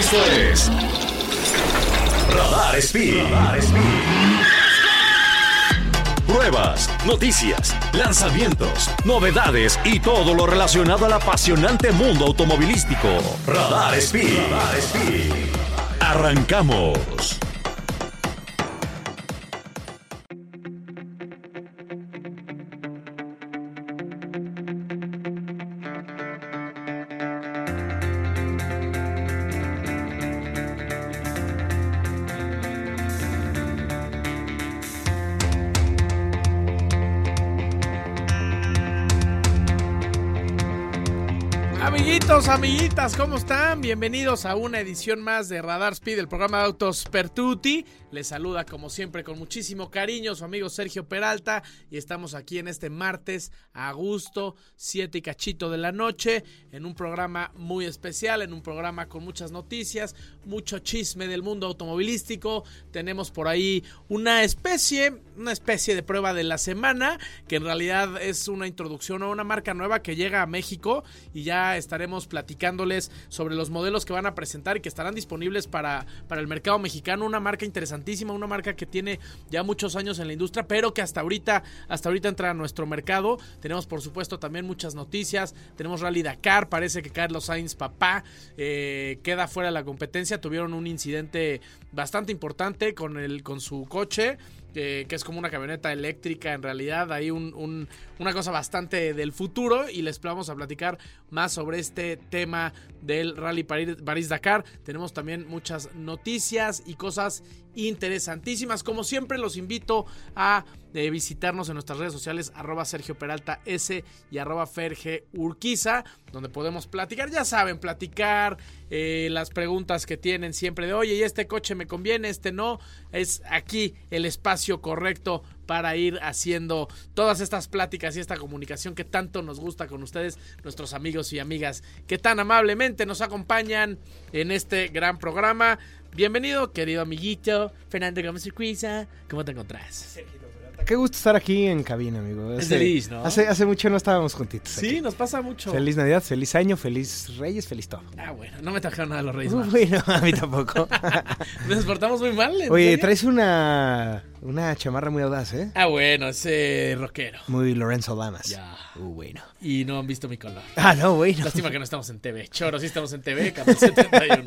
Esto es Radar Speed. Radar Speed. Pruebas, noticias, lanzamientos, novedades y todo lo relacionado al apasionante mundo automovilístico. Radar Speed. Radar Speed. Arrancamos. ¿Cómo están? Bienvenidos a una edición más de Radar Speed, el programa de autos Pertuti. Les saluda como siempre con muchísimo cariño su amigo Sergio Peralta y estamos aquí en este martes a gusto, 7 y cachito de la noche, en un programa muy especial, en un programa con muchas noticias, mucho chisme del mundo automovilístico. Tenemos por ahí una especie, una especie de prueba de la semana, que en realidad es una introducción a una marca nueva que llega a México y ya estaremos platicándoles sobre los modelos que van a presentar y que estarán disponibles para, para el mercado mexicano. Una marca interesantísima, una marca que tiene ya muchos años en la industria, pero que hasta ahorita, hasta ahorita entra a nuestro mercado. Tenemos, por supuesto, también muchas noticias. Tenemos Rally Dakar, parece que Carlos Sainz, papá, eh, queda fuera de la competencia. Tuvieron un incidente bastante importante con, el, con su coche. Que es como una camioneta eléctrica en realidad, hay un, una cosa bastante del futuro y les vamos a platicar más sobre este tema del Rally París-Dakar. Tenemos también muchas noticias y cosas interesantísimas. Como siempre los invito a eh, visitarnos en nuestras redes sociales arroba Sergio Peralta S y arroba Ferge Urquiza, donde podemos platicar, ya saben, platicar eh, las preguntas que tienen siempre de, oye, ¿y este coche me conviene? Este no. Es aquí el espacio correcto para ir haciendo todas estas pláticas y esta comunicación que tanto nos gusta con ustedes, nuestros amigos y amigas que tan amablemente nos acompañan en este gran programa. Bienvenido, querido amiguito, Fernando Gómez Urquiza. ¿Cómo te encontrás? Qué gusto estar aquí en cabina, amigo. Es feliz, ¿no? Hace, hace mucho no estábamos juntitos. Sí, aquí. nos pasa mucho. Feliz Navidad, feliz año, feliz Reyes, feliz todo. Ah, bueno, no me trajeron nada los Reyes. Uh, bueno, a mí tampoco. Nos portamos muy mal. ¿en Oye, serio? traes una, una chamarra muy audaz, ¿eh? Ah, bueno, ese rockero. Muy Lorenzo Lamas. Ya. Uh, bueno. Y no han visto mi color. Ah, no, bueno. Lástima que no estamos en TV. Choro, sí estamos en TV, 1471.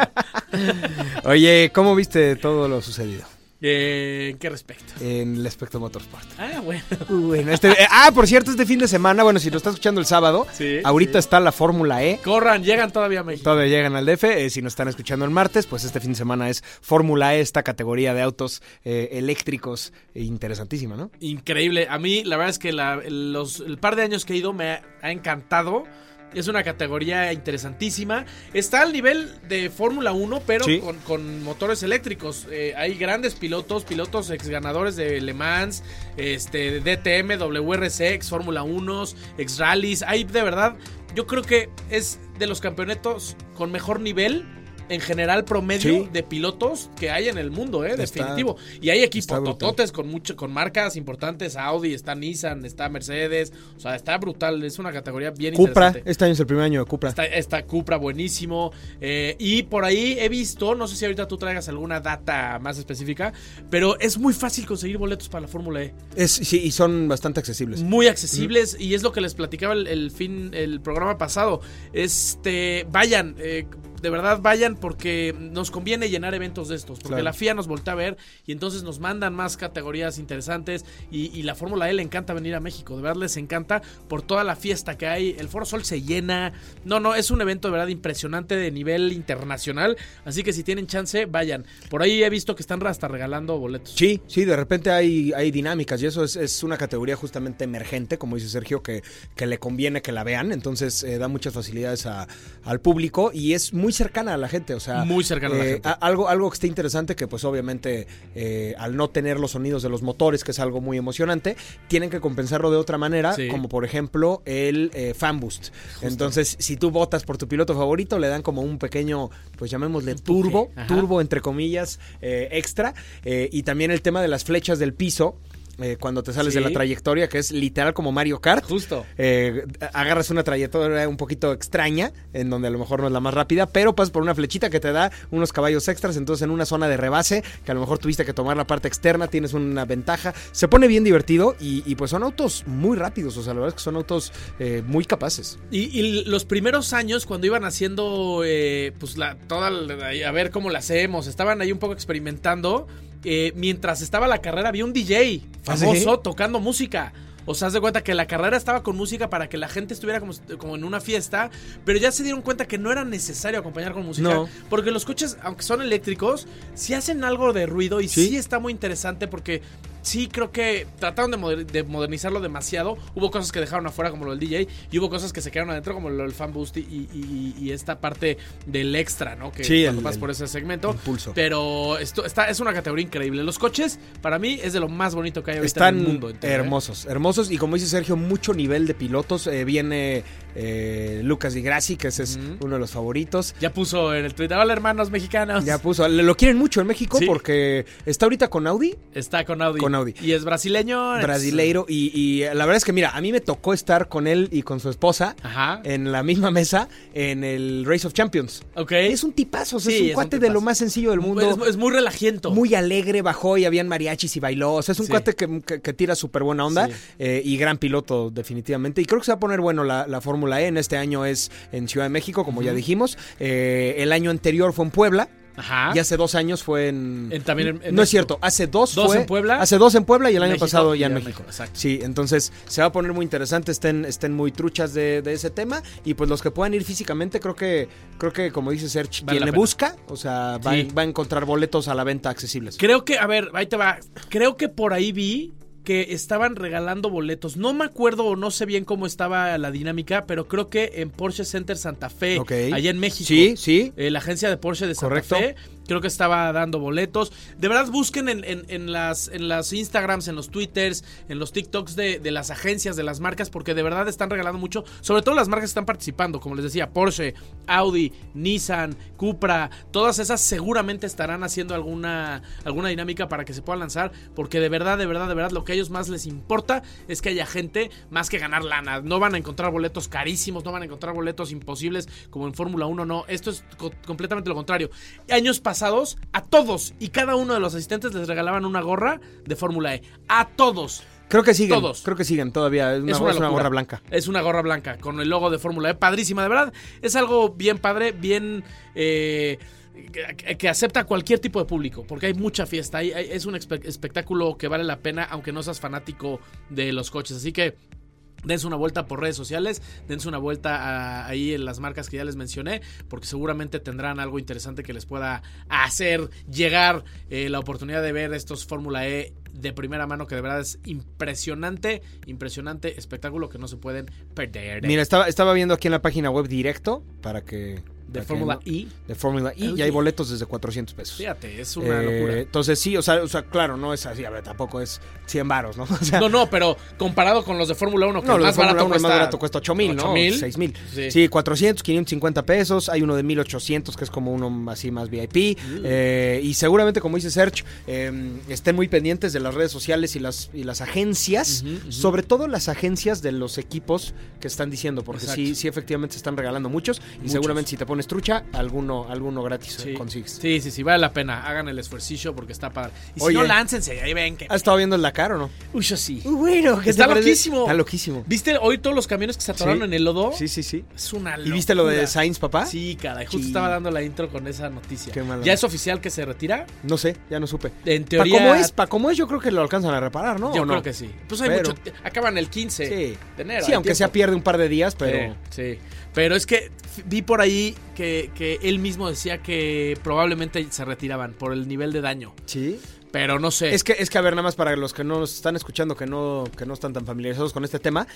Oye, ¿cómo viste todo lo sucedido? Eh, ¿En qué respecto? En el Espectro Motorsport. Ah, bueno. Bueno, este, eh, ah, por cierto, este fin de semana, bueno, si lo estás escuchando el sábado, Sí, ahorita sí. está la Fórmula E. Corran, llegan todavía a México. Todavía llegan al DF. eh, si nos están escuchando el martes, pues este fin de semana es Fórmula E, esta categoría de autos eh, eléctricos interesantísima, ¿no? Increíble. A mí, la verdad es que la- los, el par de años que he ido me ha, ha encantado. Es una categoría interesantísima. Está al nivel de Fórmula 1, pero Sí. con, con motores eléctricos. Eh, hay grandes pilotos, pilotos ex ganadores de Le Mans, este, DTM, WRC, ex Fórmula 1, ex rallies. Hay de verdad, yo creo que es de los campeonatos con mejor nivel. En general promedio Sí. de pilotos que hay en el mundo, ¿eh? Está- definitivo. Y hay equipos tototes con mucho, con marcas importantes, Audi, está Nissan, está Mercedes, o sea, está brutal, es una categoría bien Cupra, interesante. este año es el primer año de Cupra. Está, está Cupra buenísimo. eh, y por ahí he visto, no sé si ahorita tú traigas alguna data más específica, pero es muy fácil conseguir boletos para la Fórmula E. Es, sí, y son bastante accesibles. Muy accesibles y es lo que les platicaba el, el fin, el programa pasado. Este, vayan, eh, de verdad vayan porque nos conviene llenar eventos de estos, porque Claro. la FIA nos voltea a ver y entonces nos mandan más categorías interesantes y, y la Fórmula E le encanta venir a México, de verdad les encanta por toda la fiesta que hay, el Foro Sol se llena, no, no, es un evento de verdad impresionante de nivel internacional, así que si tienen chance, vayan. Por ahí he visto que están hasta regalando boletos. Sí, sí, de repente hay, hay dinámicas y eso es, es una categoría justamente emergente, como dice Sergio, que, que le conviene que la vean, entonces eh, da muchas facilidades a- al público y es muy cercana a la gente, o sea... Muy cercana a la eh, gente. a- algo, algo que esté interesante, que pues obviamente eh, al no tener los sonidos de los motores, que es algo muy emocionante, tienen que compensarlo de otra manera, Sí. como por ejemplo el eh, fan boost. Entonces, si tú votas por tu piloto favorito, le dan como un pequeño, pues llamémosle turbo, turbo entre comillas, eh, extra. y también el tema de las flechas del piso. Eh, cuando te sales de la trayectoria, que es literal como Mario Kart. Justo. Eh, agarras una trayectoria un poquito extraña, en donde a lo mejor no es la más rápida, pero pasas por una flechita que te da unos caballos extras, entonces en una zona de rebase, que a lo mejor tuviste que tomar la parte externa, tienes una ventaja. Se pone bien divertido y, y, pues son autos muy rápidos, o sea, la verdad es que son autos eh, muy capaces. Y, y los primeros años, cuando iban haciendo, pues, la, toda, la- a ver cómo la hacemos, estaban ahí un poco experimentando. Eh, mientras estaba la carrera, había un DJ ¿Ah, famoso tocando música. O sea, haz de cuenta que la carrera estaba con música para que la gente estuviera como, como en una fiesta, pero ya se dieron cuenta que no era necesario acompañar con música. No. Porque los coches, aunque son eléctricos, sí hacen algo de ruido y Sí. sí, está muy interesante porque sí creo que trataron de, moder- de modernizarlo demasiado. Hubo cosas que dejaron afuera como lo del DJ y hubo cosas que se quedaron adentro como lo del fan boost y, y- y- y esta parte del extra, ¿no? Que Sí, cuando el- por ese segmento. impulso. Pero esto está, es una categoría increíble. Los coches, para mí, es de lo más bonito que hay ahorita Están en el mundo. entero, ¿eh? hermosos, hermosos. Y como dice Sergio, mucho nivel de pilotos. Eh, viene eh, Lucas Di Grassi, que ese es uno de los favoritos. Ya puso en el Twitter, hola hermanos mexicanos. Ya puso, lo quieren mucho en México Sí. porque está ahorita con Audi, Está con Audi. Con Audi. Y es brasileño. brasileiro, y, y la verdad es que mira, a mí me tocó estar con él y con su esposa Ajá. en la misma mesa en el Race of Champions. ok. Es un tipazo, o sea, Sí, es un cuate de lo más sencillo del mundo. Es, es muy relajiento. Muy alegre, bajó y habían mariachis y bailó. O sea, es un Sí. cuate que, que- que tira súper buena onda Sí. eh, y gran piloto, definitivamente. Y creo que se va a poner bueno la, la Fórmula E. En este año es en Ciudad de México, como ya dijimos. Eh, el año anterior fue en Puebla. Ajá. Y hace dos años fue en. En- también en- en no es cierto, hace dos, Dos fue. en Puebla. Hace dos en Puebla y el año México pasado ya en México. México, exacto. Sí, entonces se va a poner muy interesante. Estén, estén muy truchas de, de ese tema. Y pues los que puedan ir físicamente, creo que, creo que como dice Serge, Vale quien le pena. busca, o sea, va, Sí. va a encontrar boletos a la venta accesibles. Creo que, a ver, ahí te va. Creo que por ahí vi que estaban regalando boletos. No me acuerdo o no sé bien cómo estaba la dinámica, pero creo que en Porsche Center Santa Fe, allá en México. Sí, sí. eh, la agencia de Porsche de Santa Correcto. Fe. Creo que estaba dando boletos. De verdad, busquen en, en- las, en las Instagrams, en los Twitters, en los TikToks de, de las agencias, de las marcas, porque de verdad están regalando mucho. Sobre todo las marcas que están participando, como les decía, Porsche, Audi, Nissan, Cupra, todas esas seguramente estarán haciendo alguna, alguna dinámica para que se puedan lanzar, porque de verdad, de verdad, de verdad, lo que a ellos más les importa es que haya gente más que ganar lana. No van a encontrar boletos carísimos, no van a encontrar boletos imposibles como en Fórmula 1, no. Esto es co- completamente lo contrario. Años pasados, a todos y cada uno de los asistentes les regalaban una gorra de Fórmula E. A todos. Creo que siguen. Todos. Creo que siguen todavía. Es una, Es una es una locura. gorra blanca. Es una gorra blanca con el logo de Fórmula E. Padrísima, de verdad. Es algo bien padre, bien... eh, que, que acepta cualquier tipo de público, porque hay mucha fiesta. hay- hay- es un espe- espectáculo que vale la pena, aunque no seas fanático de los coches. Así que dense una vuelta por redes sociales, dense una vuelta a- ahí en las marcas que ya les mencioné, porque seguramente tendrán algo interesante que les pueda hacer llegar eh, la oportunidad de ver estos Fórmula E de primera mano, que de verdad es impresionante, impresionante espectáculo que no se pueden perder. Mira, estaba, estaba viendo aquí en la página web directo para que. De Fórmula no- E, De Fórmula. Ok. Y hay boletos desde 400 pesos. fíjate, es una Eh, locura. Entonces sí, o sea, o sea, claro, no es así, a ver, tampoco es 100 varos, ¿no? O sea, No, no, pero comparado con los de Fórmula 1, que no, el más barato 1 el cuesta, más barato cuesta 8 mil, ¿no? 8,000. 6 mil. Sí. Sí. 400, 550 pesos. Hay uno de 1800 que es como uno así más VIP. Mm. Eh, y seguramente, como dice Serge, eh, estén muy pendientes de las redes sociales y las, y las agencias, sobre todo las agencias de los equipos que están diciendo, porque sí, Exacto. sí, efectivamente se están regalando muchos. Y Muchos. seguramente si te pones trucha, alguno, alguno gratis Sí. consigues. Sí, sí, sí, vale la pena. Hagan el esfuercillo porque está padre. Y si no, láncense. Ahí ven que. ¿Has estado viendo el Dakar o no? Uy, yo sí. Bueno, ¿qué te Está loquísimo. Está loquísimo. ¿Viste hoy todos los camiones que se atoraron Sí. en el lodo? Sí, sí, sí. Es una ¿Y viste lo de locura. Sainz, papá? Sí, caray. Justo Sí. estaba dando la intro con esa noticia. Qué mala ¿Ya es oficial que se retira? No sé, ya no supe. En teoría. cómo es, pa' cómo es, yo creo que lo alcanzan a reparar, ¿no? Yo ¿O no? creo que sí. Pues hay Pero- mucho. Acaban el 15 Sí. de enero. Sí, aunque sea tiempo. pierde un par de días, pero... Sí, sí. Pero es que vi por ahí que, que él mismo decía que probablemente se retiraban por el nivel de daño. Sí. Pero no sé. Es que, es que, a ver, nada más para los que no nos están escuchando, que no, que no están tan familiarizados con este tema,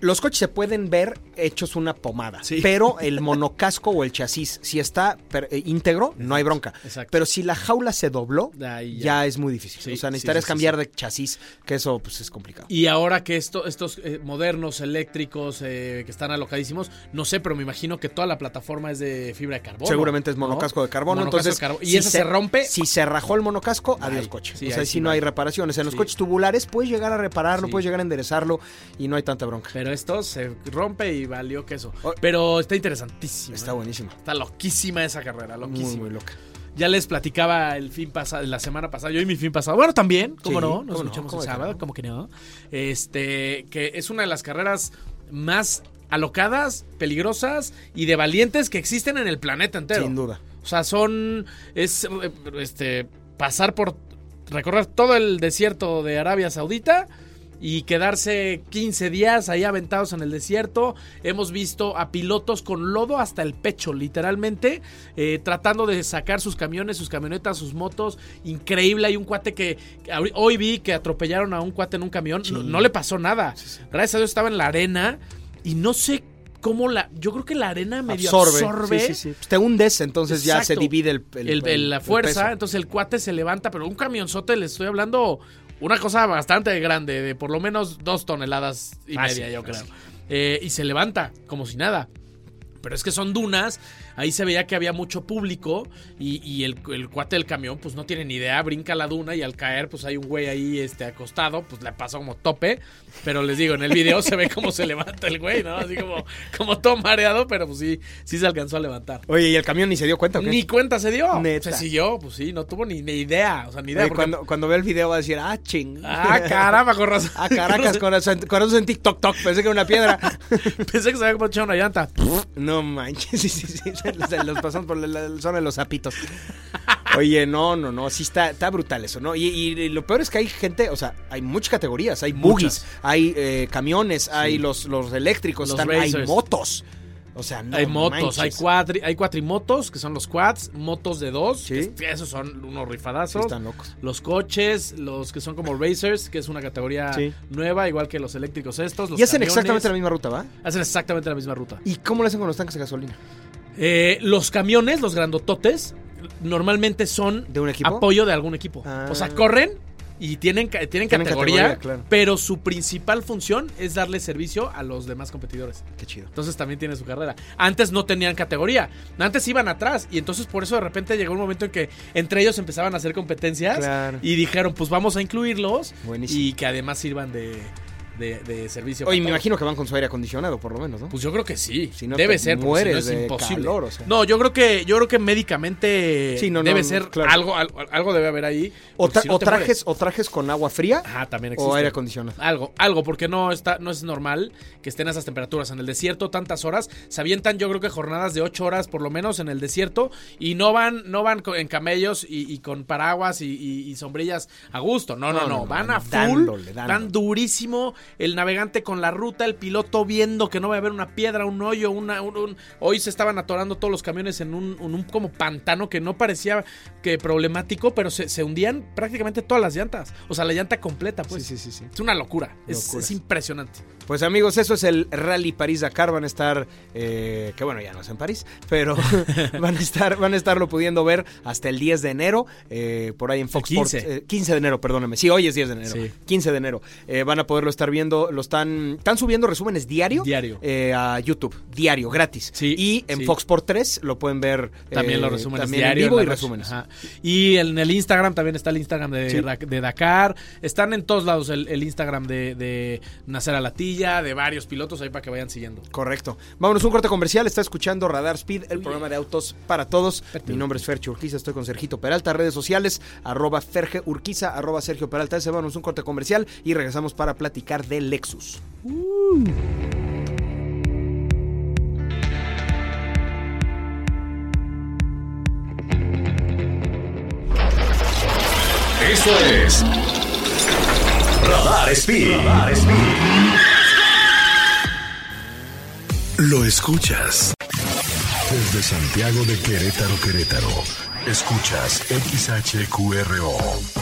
Los coches se pueden ver hechos una pomada, Sí. pero el monocasco o el chasis, si está eh, íntegro, no hay bronca. Exacto. Pero si la jaula se dobló, ya. ya. es muy difícil. Sí, o sea, sí, necesitarías sí, cambiar de chasis, que eso pues es complicado. Y ahora que esto, estos eh, modernos eléctricos eh, que están alocadísimos, no sé, pero me imagino que toda la plataforma es de fibra de carbono. Seguramente es ¿no? monocasco de carbono, Monocasco entonces de carbono. Y si eso se, rompe. Si se rajó el monocasco, adiós Ay, coche. sí, o sea, ahí si sí no hay reparaciones. En los Sí. coches tubulares puedes llegar a repararlo, puedes llegar a enderezarlo y no hay tanta bronca. Pero esto se rompe y valió queso. Pero está interesantísimo. Está ¿eh? buenísimo. Está loquísima esa carrera, Muy, loquísima. muy loca. Ya les platicaba el fin pasado, la semana pasada, yo y mi fin pasado. Bueno, también, ¿cómo no? ¿cómo Nos no? escuchamos ¿Cómo el sábado, como que no. Este, que es una de las carreras más alocadas, peligrosas y de valientes que existen en el planeta entero. Sin duda. O sea, son. Es. Este. Pasar por. Recorrer todo el desierto de Arabia Saudita. Y quedarse 15 días ahí aventados en el desierto. Hemos visto a pilotos con lodo hasta el pecho, literalmente. eh, tratando de sacar sus camiones, sus camionetas, sus motos. Increíble. Hay un cuate que. Hoy vi que atropellaron a un cuate en un camión. No, no le pasó nada. Gracias a Dios estaba en la arena. Y no sé cómo la. Yo creo que la arena medio absorbe. Sí, sí, sí. Pues te hundes, entonces ya se divide el, el- el- la fuerza, peso. entonces el cuate se levanta, pero un camionzote, le estoy hablando una cosa bastante grande, de por lo menos dos toneladas y Fácil, media, yo creo. fácil. Eh, y se levanta como si nada. Pero es que son dunas, ahí se veía que había mucho público y, y el, el cuate del camión pues no tiene ni idea, brinca la duna y al caer pues hay un güey ahí este, acostado, pues le pasa como tope, pero les digo, en el video se ve cómo se levanta el güey, ¿no? Así como, como todo mareado, pero pues sí, sí se alcanzó a levantar. Oye, ¿y el camión ni se dio cuenta o qué? Ni cuenta se dio. Neta. Se siguió, pues sí, no tuvo ni, ni idea. O sea, ni idea. Oye, porque- cuando, cuando ve el video va a decir, ah, ching. Ah, caramba, con razón. Ah, caracas, con razón, con razón en TikTok, toc, pensé que era una piedra. Pensé que se había como echado una llanta. No manches, sí, sí, sí, los pasan por la, zona de los zapitos. Oye, no, no, no, sí está, está brutal eso, ¿no? Y, y lo peor es que hay gente, o sea, hay muchas categorías, hay buggies, hay eh, camiones, hay los, los eléctricos, Los están, hay motos. O sea, no hay motos, manches. hay, cuadri, hay cuatrimotos, que son los quads, motos de dos, Sí. que esos son unos Sí, rifadazos. están locos. Los coches, los que son como racers, que es una categoría Sí. nueva, igual que los eléctricos estos. Los Y hacen camiones. exactamente la misma ruta, ¿va? Hacen exactamente la misma ruta. ¿Y cómo lo hacen con los tanques de gasolina? Eh, los camiones, los grandototes, normalmente son ¿De un equipo? apoyo de algún equipo. Ah. O sea, corren y tienen, tienen, Tienen categoría, categoría, claro. pero su principal función es darle servicio a los demás competidores. Qué chido. Entonces también tiene su carrera. Antes no tenían categoría. Antes iban atrás. Y entonces por eso de repente llegó un momento en que entre ellos empezaban a hacer competencias. Claro. Y dijeron, pues vamos a incluirlos. Buenísimo. Y que además sirvan de, de, de servicio. Oye, me imagino que van con su aire acondicionado, por lo menos, ¿no? Pues yo creo que sí. Si no debe ser, porque si no es de imposible. calor, o sea. No, yo creo que yo creo que médicamente Sí, no, debe ser claro. algo, algo algo debe haber ahí. o, tra- si trajes, mueres. o trajes con agua fría Ajá, también existe. o aire acondicionado. Algo, algo, porque no está, no es normal que estén a esas temperaturas. En el desierto, tantas horas. Se avientan, yo creo que jornadas de ocho horas por lo menos en el desierto. Y no van, no van en camellos y, y con paraguas y, y- y sombrillas a gusto. No, no, No, no. no, no, van a full. dándole, dándole. Van durísimo. El navegante con la ruta, el piloto viendo que no va a haber una piedra, un hoyo, una. un- un- Hoy se estaban atorando todos los camiones en un, como pantano que no parecía que problemático, pero se, se hundían prácticamente todas las llantas. O sea, la llanta completa, pues. sí, sí, sí. Es una locura. Es, impresionante. Pues amigos, eso es el Rally París-Dakar. Van a estar, eh, que bueno, ya no es en París, pero van a estar, van a estarlo pudiendo ver hasta el 10 de enero, eh, por ahí en Fox 15. Sports. eh, 15 de enero, perdóname. Sí, hoy es 10 de enero. Sí. 15 de enero. Eh, van a poderlo estar viendo, lo están, están subiendo resúmenes diario. Diario. eh, a YouTube, diario, gratis. Sí, y en sí. Fox Sport 3 lo pueden ver. También eh, los resúmenes también diarios. en vivo en y resúmenes. Ajá. Y en el Instagram también está el Instagram de, Sí. Ra- de Dakar. Están en todos lados el, el Instagram de, de Nacer Alatilla, de varios pilotos ahí para que vayan siguiendo. Correcto. Vámonos, un corte comercial. Está escuchando Radar Speed, el programa de autos para todos. Mi nombre es Fercho Urquiza, estoy con Sergito Peralta. Redes sociales, arroba Ferge Urquiza, arroba Sergio Peralta. Ese, vámonos, un corte comercial y regresamos para platicar de Lexus. Esto es Radar Speed. Radar Speed. Lo escuchas. Desde Santiago de Querétaro, Querétaro. Escuchas XHQRO.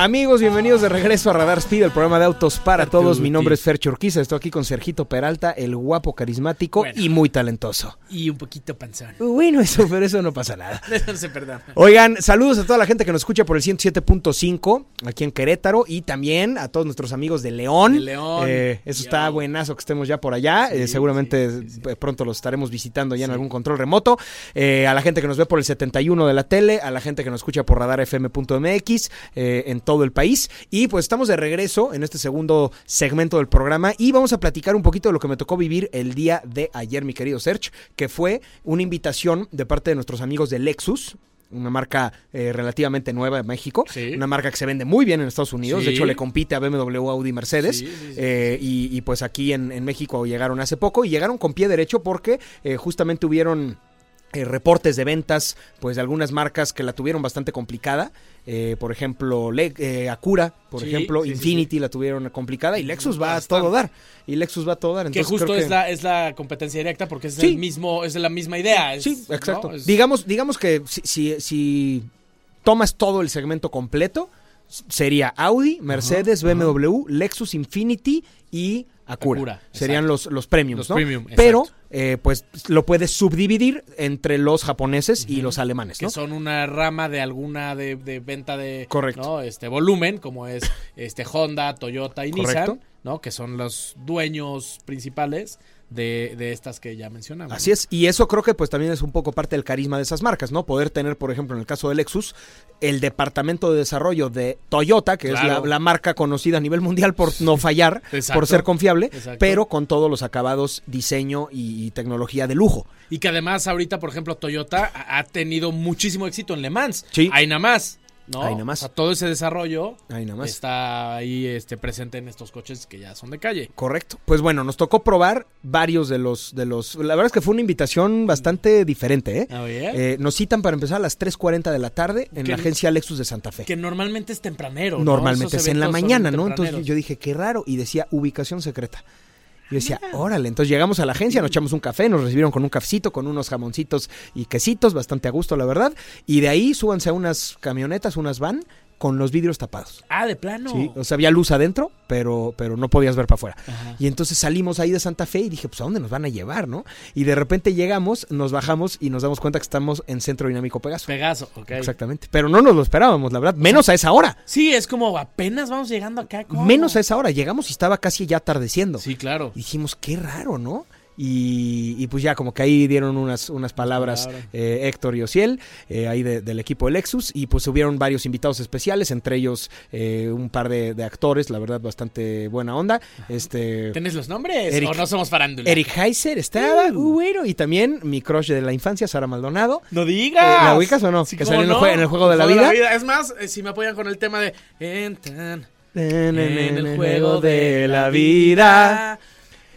Amigos, bienvenidos de regreso a Radar Speed, el programa de autos para todos. Mi nombre es Fer Churquiza, estoy aquí con Sergito Peralta, el guapo, carismático Bueno. y muy talentoso. Y un poquito panzón. Bueno, eso, pero eso no pasa nada. No se perdona. Oigan, saludos a toda la gente que nos escucha por el 107.5 aquí en Querétaro y también a todos nuestros amigos de León. De León. Eh, eso está buenazo que estemos ya por allá. Sí, Eh, seguramente sí, sí, eh, pronto los estaremos visitando ya en algún control remoto. Eh, a la gente que nos ve por el 71 de la tele, a la gente que nos escucha por radarfm.mx eh, en todo el país. Y pues estamos de regreso en este segundo segmento del programa y vamos a platicar un poquito de lo que me tocó vivir el día de ayer, mi querido Serge, que fue una invitación de parte de nuestros amigos de Lexus, una marca eh, relativamente nueva de México, Sí. una marca que se vende muy bien en Estados Unidos, de hecho le compite a BMW, Audi, Mercedes, sí, eh, y, y, pues aquí en, en México llegaron hace poco y llegaron con pie derecho porque eh, justamente hubieron eh, reportes de ventas pues de algunas marcas que la tuvieron bastante complicada, eh, por ejemplo Le- eh, Acura, por Sí, ejemplo sí, sí, Infinity la tuvieron complicada y Lexus va a todo dar, y Lexus va a todo dar, Que entonces justo creo que- es la, es la competencia directa porque es el mismo, es la misma idea. es- Sí, ¿no? exacto. Es- Digamos, digamos que si, si, si tomas todo el segmento completo, sería Audi, Mercedes, BMW, Lexus Infinity y Acura. Acura, Serían los, los premiums, Los ¿no? premium, Pero. Eh, pues, lo puedes subdividir entre los japoneses y los alemanes, que ¿no? son una rama de alguna de, de venta de Correcto. ¿no? este volumen como es este Honda, Toyota y Correcto. Nissan, ¿no? Que son los dueños principales de, de estas que ya mencionamos. Así es, y eso creo que pues también es un poco parte del carisma de esas marcas, ¿no? Poder tener, por ejemplo, en el caso de Lexus, el departamento de desarrollo de Toyota, que es la, la marca conocida a nivel mundial por no fallar, por ser confiable, Exacto. pero con todos los acabados, diseño y, y tecnología de lujo. Y que además ahorita, por ejemplo, Toyota ha tenido muchísimo éxito en Le Mans. Sí. Ahí nada más. ¿No? Ahí nada más. O sea, todo ese desarrollo Ahí nada más. está ahí este, presente en estos coches que ya son de calle. Correcto. Pues bueno, nos tocó probar varios de los, de los. La verdad es que fue una invitación bastante diferente, ¿eh? Eh, nos citan para empezar a las 3.40 de la tarde en Que- la agencia Lexus de Santa Fe. que normalmente es tempranero. ¿no? Normalmente Esos es en la mañana, ¿no? Entonces yo dije, qué raro, y decía ubicación secreta. Yo decía, órale, entonces llegamos a la agencia, nos echamos un café, nos recibieron con un cafecito, con unos jamoncitos y quesitos, bastante a gusto, la verdad. Y de ahí súbanse a unas camionetas, unas van, con los vidrios tapados. Ah, de plano. Sí, o sea, había luz adentro, pero, pero no podías ver para afuera. Ajá. Y entonces salimos ahí de Santa Fe y dije, pues ¿a dónde nos van a llevar, no? Y de repente llegamos, nos bajamos y nos damos cuenta que estamos en Centro Dinámico Pegaso. Pegaso, ok. Exactamente. Pero no nos lo esperábamos, la verdad. Menos a esa hora. Sí, es como apenas vamos llegando acá. ¿cómo? Menos a esa hora. Llegamos y estaba casi ya atardeciendo. Sí, claro. Y dijimos, qué raro, ¿no? Y, y pues ya como que ahí dieron unas, unas palabras eh, Héctor y Ociel, eh, ahí de- del equipo de Lexus, y pues hubieron varios invitados especiales, entre ellos eh, un par de, de actores, la verdad, bastante buena onda. Este ¿Tienes los nombres? Eric- ¿O no somos farándula? Eric Heiser estaba, Uh. bueno, y también mi crush de la infancia, Sara Maldonado. ¡No digas! Eh, ¿la ubicas o no? Sí, Que ¿cómo salió en el no? en el juego de la vida. Es más, eh, si me apoyan con el tema de... En el juego de la vida.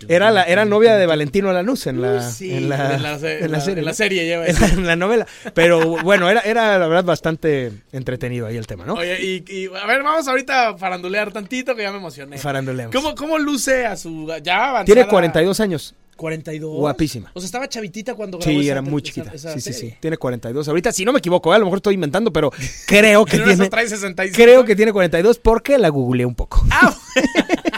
Era la era novia de Valentino Lanús en la, sí, en la, en la en serie. en la lleva en, en la novela. Pero bueno, era, era la verdad bastante entretenido ahí el tema, ¿no? Oye, y, y, a ver, vamos ahorita a farandulear tantito que ya me emocioné. Faranduleamos. ¿Cómo, ¿Cómo luce a su... ya avanzada? Tiene 42 años. 42. Guapísima. O sea, estaba chavitita cuando grabó Sí, esa- era muy chiquita. esa Sí, sí, serie. sí. Tiene 42. Ahorita, si no me equivoco, ¿eh? a lo mejor estoy inventando, pero creo que tiene. esas trae 65. Creo que tiene 42 porque la googleé un poco. Ah,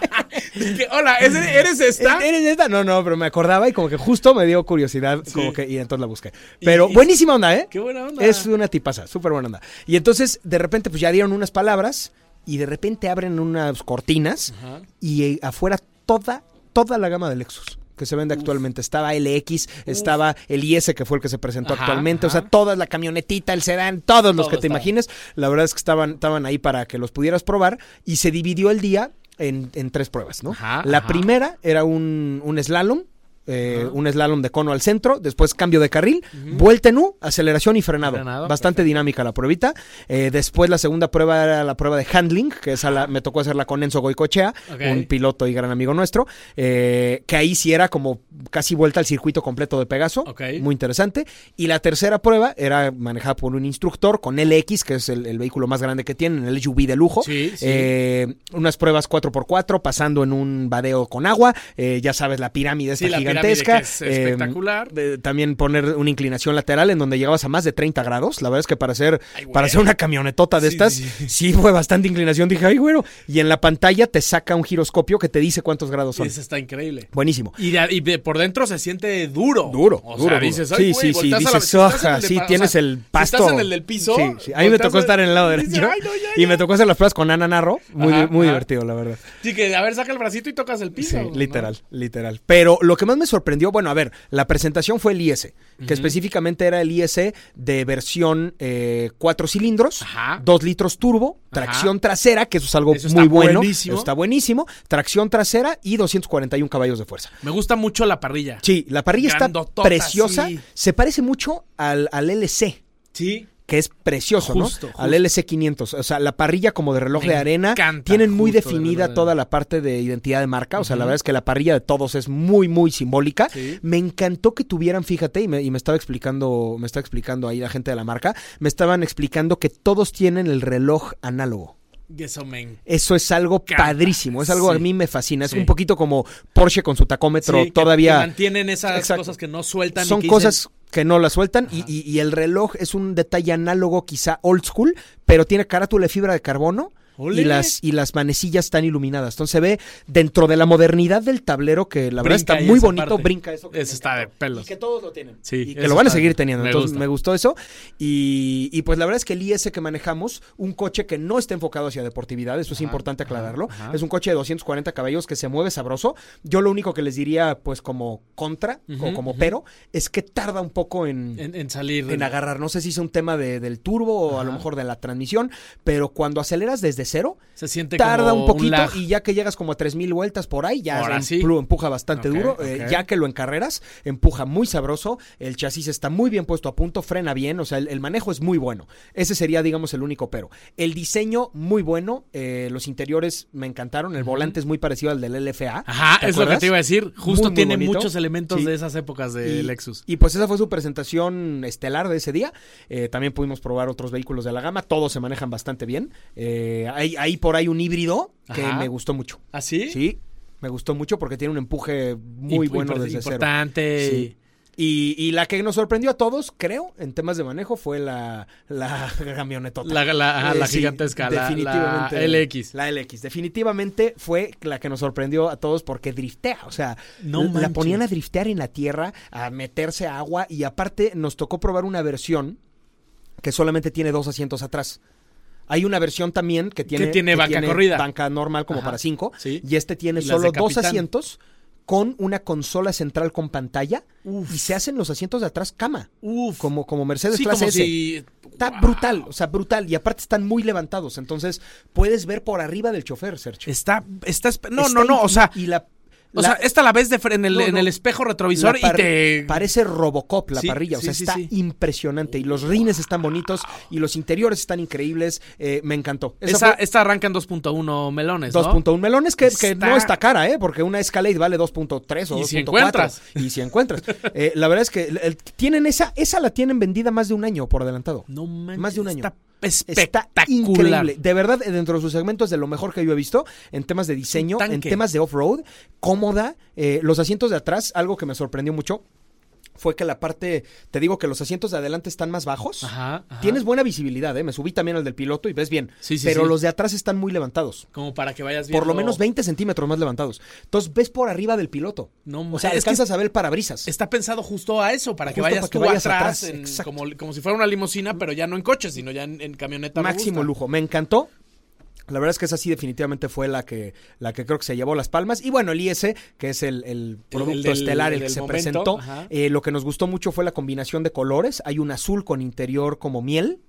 Que, Hola, ¿es- ¿eres esta? ¿Eres esta? No, no, pero me acordaba y como que justo me dio curiosidad, Sí. como que, y entonces la busqué. Pero Y- buenísima onda, ¿eh? Qué buena onda. Es una tipaza, súper buena onda. Y entonces, de repente, pues ya dieron unas palabras y de repente abren unas cortinas Ajá. y eh, afuera toda, toda la gama de Lexus. que se vende actualmente. Estaba LX, estaba el IS, que fue el que se presentó Ajá, actualmente. O sea, toda la camionetita, el sedán, todos los Todo que te estaba. imagines. La verdad es que estaban, estaban ahí para que los pudieras probar. Y se dividió el día en, en tres pruebas, ¿no? Ajá, la ajá. primera era un, un slalom. Eh, un slalom de cono al centro, después cambio de carril, vuelta en U, aceleración y frenado. Frenado, Bastante dinámica la pruebita. Eh, después la segunda prueba era la prueba de handling, que esa la- me tocó hacerla con Enzo Goicochea, un piloto y gran amigo nuestro, eh, que ahí sí era como casi vuelta al circuito completo de Pegaso, muy interesante. Y la tercera prueba era manejada por un instructor con LX, que es el, el vehículo más grande que tienen, el SUV de lujo. Sí, sí. Unas pruebas 4x4, pasando en un vadeo con agua, ya sabes, la pirámide Sí, esta la pirámide gigantesca. es eh, espectacular. también poner una inclinación lateral en donde llegabas a más de 30 grados. La verdad es que para hacer, Ay, para hacer una camionetota de Sí, estas, sí, sí, sí. fue bastante inclinación. Dije, ay, güero. Y en la pantalla te saca un giroscopio que te dice cuántos grados son. Eso está increíble. Buenísimo. Y, de, y de por dentro se siente duro. Duro, O duro, sea, duro. dices, Sí, ay, sí, sí, la- dices, si sí, o tienes sea, el Si pasto. estás en el del piso. Sí, sí. A mí me tocó estar en el lado derecho. "Ay, no, ya, Y ya". me tocó hacer las pruebas con Ana Narro. Muy, Ajá, muy ajá. divertido, la verdad. Sí, que a ver, saca el bracito y tocas el piso. Sí, ¿no? literal, literal. Pero lo que más me sorprendió, bueno, a ver, la presentación fue el IS, que específicamente era el IS de versión eh, cuatro cilindros, Ajá. 2 litros turbo, Ajá. tracción trasera, que eso es algo Eso muy bueno. buenísimo. Eso está buenísimo. Tracción trasera y 241 caballos de fuerza. Me gusta mucho la parrilla. Sí, la parrilla está preciosa. sí. Se parece mucho al, al LC. Sí. Que es precioso, Justo, ¿no? Al justo. LC 500. O sea, la parrilla como de reloj Me de arena. encanta, Tienen muy justo, definida de toda la parte de identidad de marca. O sea, la verdad es que la parrilla de todos es muy, muy simbólica. Sí. Me encantó que tuvieran, fíjate, y me, y me estaba explicando, me está explicando ahí la gente de la marca, me estaban explicando que todos tienen el reloj análogo. Eso me. Eso es algo padrísimo, es algo sí. a mí me fascina. Es Sí. un poquito como Porsche con su tacómetro Sí, todavía. que mantienen esas Exacto. cosas que no sueltan. y Son que cosas dicen, que no la sueltan y, y- y el reloj es un detalle análogo quizá old school, pero tiene carátula de fibra de carbono. Y las, y las manecillas están iluminadas. Entonces se ve dentro de la modernidad del tablero que la verdad Brinca está muy bonito, parte. brinca eso. que Eso está de pelos. Y que todos lo tienen. Sí, y que lo van a seguir teniendo. me Entonces gusta. me gustó eso. Y, y pues la verdad es que el IS que manejamos, un coche que no está enfocado hacia deportividad, eso es importante aclararlo. ajá. Es un coche de 240 caballos que se mueve sabroso. Yo lo único que les diría, pues como contra o como pero, es que tarda un poco en, En, en salir. en agarrar. No sé si es un tema de- del turbo o a lo mejor de la transmisión, pero cuando aceleras desde cero, Se siente tarda como un poquito y ya que llegas como a 3000 vueltas por ahí, ya Ahora sí. empuja bastante duro. Eh, ya que lo encarreras, empuja muy sabroso. El chasis está muy bien puesto a punto, frena bien. O sea, el, el manejo es muy bueno. Ese sería, digamos, el único pero. El diseño, muy bueno. eh, los interiores me encantaron. El volante es muy parecido al del LFA. Ajá, ¿te es lo que te iba a decir. Justo Muy, muy tiene bonito. muchos elementos Sí. de esas épocas de y, Lexus. Y pues esa fue su presentación estelar de ese día. Eh, también pudimos probar otros vehículos de la gama. Todos se manejan bastante bien. Eh, hay, hay por ahí un híbrido que Ajá. me gustó mucho. ¿Ah, sí? Sí, me gustó mucho porque tiene un empuje muy Imp- bueno desde cero. Importante. Sí. Y, y la que nos sorprendió a todos, creo, en temas de manejo, fue la, la camionetota. La, la, Eh, la sí, gigantesca, definitivamente. la LX. La LX. Definitivamente fue la que nos sorprendió a todos porque driftea. O sea, No la ponían a driftear en la tierra, a meterse a agua y aparte nos tocó probar una versión que solamente tiene dos asientos atrás. Hay una versión también que tiene, tiene banca corrida. banca normal como Ajá, para cinco. sí. Y este tiene Y solo dos asientos con una consola central con pantalla Uf. y se hacen los asientos de atrás cama. Uf. Como, como Mercedes sí, clase como S. si... Está Wow. brutal, o sea, brutal. Y aparte están muy levantados. Entonces puedes ver por arriba del chofer, Sergio. Está, está, no, Está no, no, o sea, y la, o la- sea, esta la ves de en el, No, en el espejo retrovisor y te... Parece Robocop la Sí, parrilla, o sea, sí, está sí. impresionante. Y los rines están bonitos y los interiores están increíbles. Eh, me encantó. Esa Esa, fue esta arranca en 2.1 melones, ¿no? 2.1 melones, que, no está cara, ¿eh? Porque una Escalade vale 2.3 o Y si 2.4. encuentras. Y si encuentras. Eh, la verdad es que tienen esa, esa la tienen vendida más de un año por adelantado. No manches, Más de un año. Está Está espectacular. increíble. De verdad, dentro de sus segmentos de lo mejor que yo he visto en temas de diseño, en temas de off-road, cómoda. eh, los asientos de atrás, algo que me sorprendió mucho fue que la parte, te digo que los asientos de adelante están más bajos. Ajá, ajá. Tienes buena visibilidad, ¿eh? Me subí también al del piloto y ves bien. Sí, sí, pero sí. los de atrás están muy levantados. Como para que vayas viendo... Por lo menos 20 centímetros más levantados. Entonces ves por arriba del piloto. No, o sea, alcanzas a ver el parabrisas. Está pensado justo a eso, para que Justo vayas para que tú vayas atrás, atrás, en- exacto. como, como si fuera una limusina, pero ya no en coche, sino ya en, en camioneta Máximo lujo. Me encantó. La verdad es que esa sí definitivamente fue la que, la que creo que se llevó las palmas. Y bueno, el IS, que es el, el producto estelar, el que se momento, presentó, eh, lo que nos gustó mucho fue la combinación de colores. Hay un azul con interior como miel,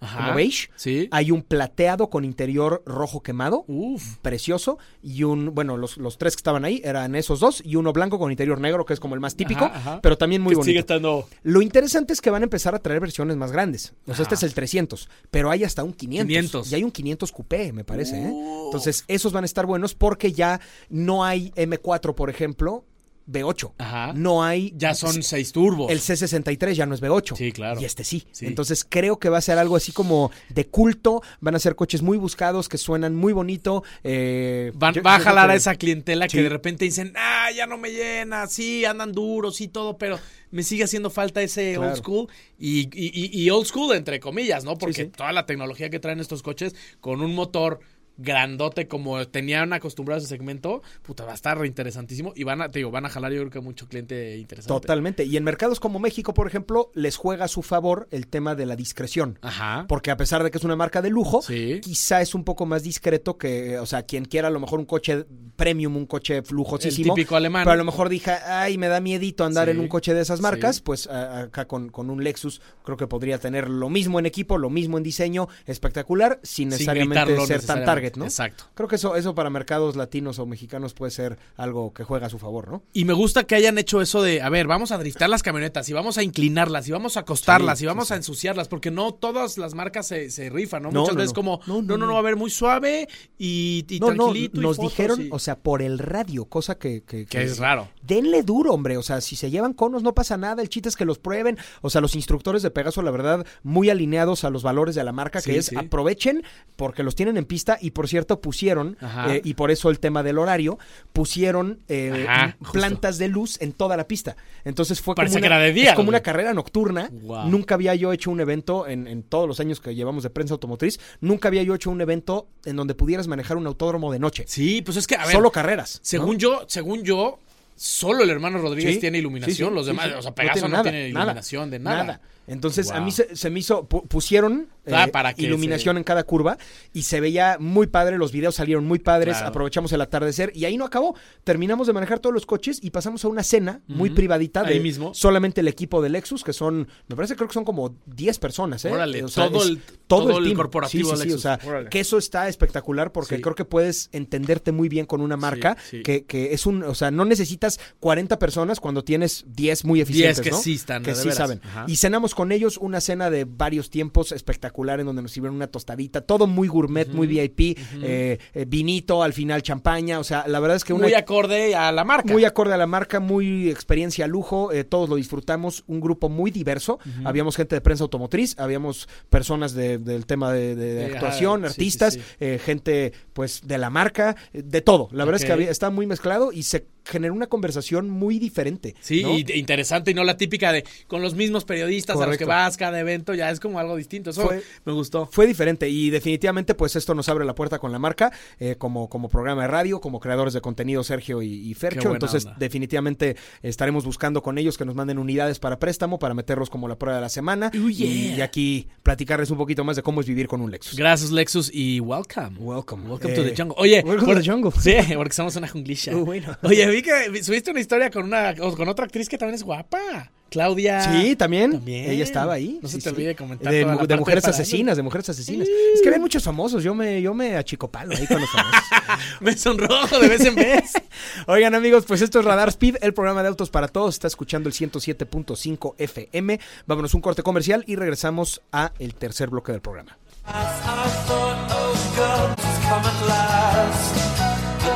como beige. Sí. Hay un plateado con interior rojo quemado. Uf. Precioso. Y un, bueno, los, los tres que estaban ahí eran esos dos. Y uno blanco con interior negro, que es como el más típico, Ajá, ajá. pero también muy Que bonito. sigue estando. Lo interesante es que van a empezar a traer versiones más grandes. O sea, este es el 300, pero hay hasta un 500. 500. Y hay un 500 coupé, me parece. ¿eh? Uh. Entonces, esos van a estar buenos porque ya no hay M4, por ejemplo, V8. Ajá. No hay. Ya son seis turbos. El C63 ya no es V8. Sí, claro. Y este sí. Sí. Entonces creo que va a ser algo así como de culto. Van a ser coches muy buscados, que suenan muy bonito. eh, Van- yo- va a jalar que- a esa clientela Sí. que de repente dicen, ah, ya no me llena, sí, andan duros y todo, pero me sigue haciendo falta ese Claro. old school. Y, y- old school entre comillas, ¿no? Porque toda la tecnología que traen estos coches con un motor grandote como tenían acostumbrado a ese segmento, puta, va a estar interesantísimo y van a, te digo, van a jalar yo creo que mucho cliente interesante. Totalmente. Y en mercados como México, por ejemplo, les juega a su favor el tema de la discreción. Ajá. Porque a pesar de que es una marca de lujo, Sí. quizá es un poco más discreto que, o sea, quien quiera a lo mejor un coche premium, un coche lujosísimo. El típico alemán. Pero a lo mejor dije, ay, me da miedito andar Sí. en un coche de esas marcas. Sí. Pues a- acá con, con un Lexus creo que podría tener lo mismo en equipo, lo mismo en diseño, espectacular, sin Sin necesariamente gritarlo ser tan necesariamente. Target, ¿no? Exacto. Creo que eso, eso para mercados latinos o mexicanos puede ser algo que juega a su favor, ¿no? Y me gusta que hayan hecho eso de, a ver, vamos a driftar las camionetas y vamos a inclinarlas y vamos a acostarlas Sí, y vamos sí, a ensuciarlas, porque no todas las marcas se, se rifan, ¿no? No, Muchas no, veces no. como, no No, no, no. a ver, muy suave y, y tranquilito. y nos fotos dijeron, y- o sea, por el radio, cosa que... Que, que es raro. Denle duro, hombre. O sea, si se llevan conos no pasa nada. El chiste es que los prueben. O sea, los instructores de Pegaso, la verdad, muy alineados a los valores de la marca, que es aprovechen porque los tienen en pista. Y por cierto, pusieron, eh, y por eso el tema del horario, pusieron eh, Ajá, justo. plantas de luz en toda la pista. Entonces fue Parece como que una, era de día, es como una carrera nocturna. Nunca había yo hecho un evento en, en todos los años que llevamos de prensa automotriz. Nunca había yo hecho un evento en donde pudieras manejar un autódromo de noche. Sí, pues es que, a ver, Solo carreras. ¿no? según yo, según yo, solo el hermano Rodríguez Sí, tiene iluminación, sí, sí, los demás, o sea, Pegaso no tiene, nada, iluminación de nada. Entonces a mí se, se me hizo, pu- pusieron Ah, eh, para iluminación se- en cada curva y se veía muy padre, los videos salieron muy padres, Claro. aprovechamos el atardecer y ahí no acabó. Terminamos de manejar todos los coches y pasamos a una cena muy privadita de Ahí mismo. solamente el equipo de Lexus, que son, me parece creo que son como 10 personas, ¿eh? Órale, O sea, todo es el- todo el team. corporativo Sí, sí, sí, o sea, Órale. que eso está espectacular porque creo que puedes entenderte muy bien con una marca sí. Que, que es un, o sea, no necesitas 40 personas cuando tienes 10 muy eficientes, 10 que ¿no? sí están, que de sí veras. saben. Ajá. Y cenamos con ellos una cena de varios tiempos espectacular en donde nos sirvieron una tostadita, todo muy gourmet, muy VIP, eh, eh, vinito, al final champaña, o sea, la verdad es que una Muy acorde a la marca. muy acorde a la marca, muy experiencia lujo, eh, todos lo disfrutamos, un grupo muy diverso, habíamos gente de prensa automotriz, habíamos personas de- del tema de, de- de actuación, sí, artistas, sí, sí. eh, gente pues de la marca, de todo, la verdad es que había, está muy mezclado y se generó una conversación muy diferente. Sí, ¿no? y de- interesante y no la típica de con los mismos periodistas a los que vas cada evento, ya es como algo distinto. Eso Fue- me gustó. Fue diferente y definitivamente pues esto nos abre la puerta con la marca eh, como, como programa de radio, como creadores de contenido Sergio y, Fercho. Entonces onda. definitivamente estaremos buscando con ellos que nos manden unidades para préstamo, para meterlos como la prueba de la semana Oh, y, yeah. y aquí platicarles un poquito más de cómo es vivir con un Lexus. Gracias, Lexus, y welcome. Welcome. Welcome Eh, to the jungle. Oye, welcome por- to the jungle. Sí, porque somos una junglisha. Uh, bueno. Oye, vi que subiste una historia con una con otra actriz que también es guapa. Claudia. Sí, también. También. Ella estaba ahí. No se te sí. olvide comentar De, mujeres de asesinas, de mujeres asesinas. Es que ven muchos famosos. Yo me, yo me achicopalo ahí con los famosos. Me sonrojo de vez en vez. Oigan amigos, pues esto es Radar Speed, el programa de autos para todos. Está escuchando el 107.5 FM. Vámonos un corte comercial y regresamos a el tercer bloque del programa. As I thought, oh God,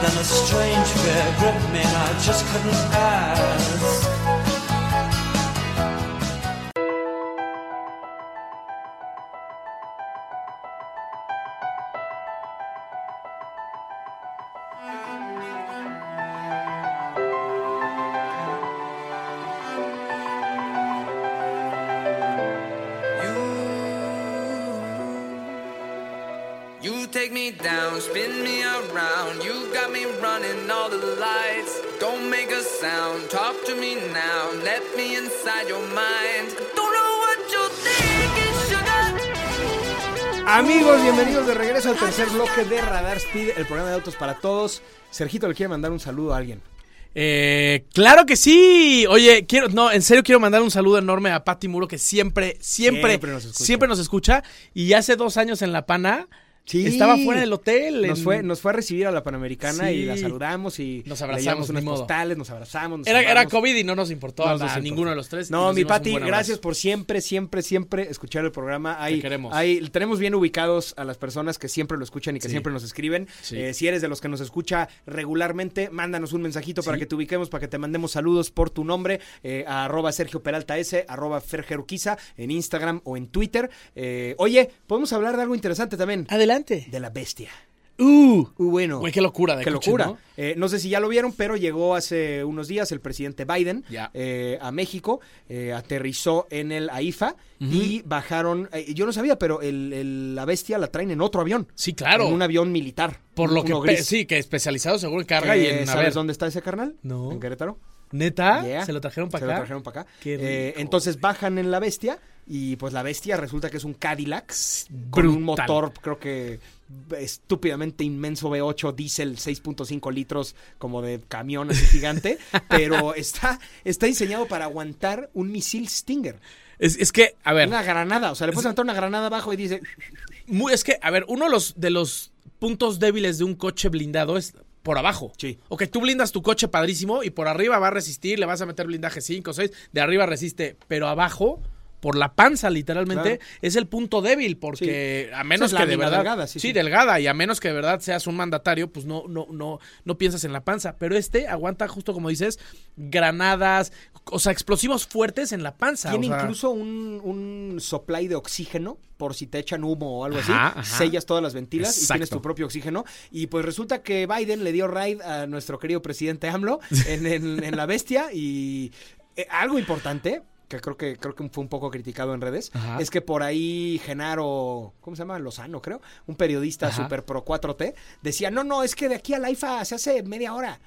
then a strange fear gripped me and I just couldn't ask. Take me down, spin me around. You got me running all the lights. Don't make a sound, talk to me now. Let me inside your mind. Don't know what you're thinking, sugar. Amigos, bienvenidos de regreso al tercer bloque de Radar Speed, el programa de autos para todos. Sergito le quiere mandar un saludo a alguien. Eh, claro que sí. Oye, quiero, no, en serio quiero mandar un saludo enorme a Pati Muro que siempre, siempre, Siempre nos escucha. siempre nos escucha. Y hace dos años en La Pana Sí. estaba fuera del hotel. Nos en- fue, nos fue a recibir a la Panamericana Sí. y la saludamos y Nos abrazamos, unas modo. postales, nos abrazamos. nos Era, era. COVID y no nos importó No a, ninguno de los tres. No, mi Pati, gracias por siempre, siempre, siempre escuchar el programa. Ahí, Te queremos. ahí tenemos bien ubicados a las personas que siempre lo escuchan y que Sí. siempre nos escriben. Sí. Eh, si eres de los que nos escucha regularmente, mándanos un mensajito para que te ubiquemos, para que te mandemos saludos por tu nombre, eh, a arroba Sergio Peralta S, arroba Fergeruquiza, en Instagram o en Twitter. Eh, oye, podemos hablar de algo interesante también, Adelante. De la bestia. Uh, Uh, bueno. güey, qué locura de Qué coche, locura. ¿no? Eh, ¿no? sé si ya lo vieron, pero llegó hace unos días el presidente Biden eh, a México, eh, aterrizó en el AIFA y bajaron, eh, yo no sabía, pero el- el- la bestia la traen en otro avión. Sí, claro. En un avión militar. Por lo que gris. sí, que especializado seguro en carga y en ¿Sabes dónde está ese carnal? No. En Querétaro. ¿Neta? Yeah. ¿Se lo trajeron para Se acá? lo trajeron para acá. Qué Eh, rico. entonces bajan en la bestia y pues la bestia resulta que es un Cadillac con un motor creo que estúpidamente inmenso V8 diésel 6.5 litros como de camión así gigante, pero está, está diseñado para aguantar un misil Stinger, Es, es que, a ver, una granada, o sea, le puedes aventar una granada abajo y dice, muy- es que, a ver, uno de los, de los puntos débiles de un coche blindado es por abajo. Sí. O que tú blindas tu coche padrísimo y por arriba va a resistir, le vas a meter blindaje 5 o 6, de arriba resiste, pero abajo, por la panza literalmente, Claro. es el punto débil porque a menos es que de verdad... delgada, sí, sí. delgada, y a menos que de verdad seas un mandatario, pues no, no, no, no piensas en la panza. Pero este aguanta justo como dices, granadas, o sea, explosivos fuertes en la panza. tiene o sea, incluso un, un supply de oxígeno por si te echan humo o algo Ajá, así, ajá. sellas todas las ventilas y tienes tu propio oxígeno. Y pues resulta que Biden le dio raid a nuestro querido presidente AMLO en, en- en la bestia y eh, algo importante que creo que creo que fue un poco criticado en redes, Ajá. es que por ahí Genaro, ¿cómo se llama? Lozano, creo, un periodista Ajá. super pro 4T, decía, no, no, es que de aquí a la IFA se hace media hora.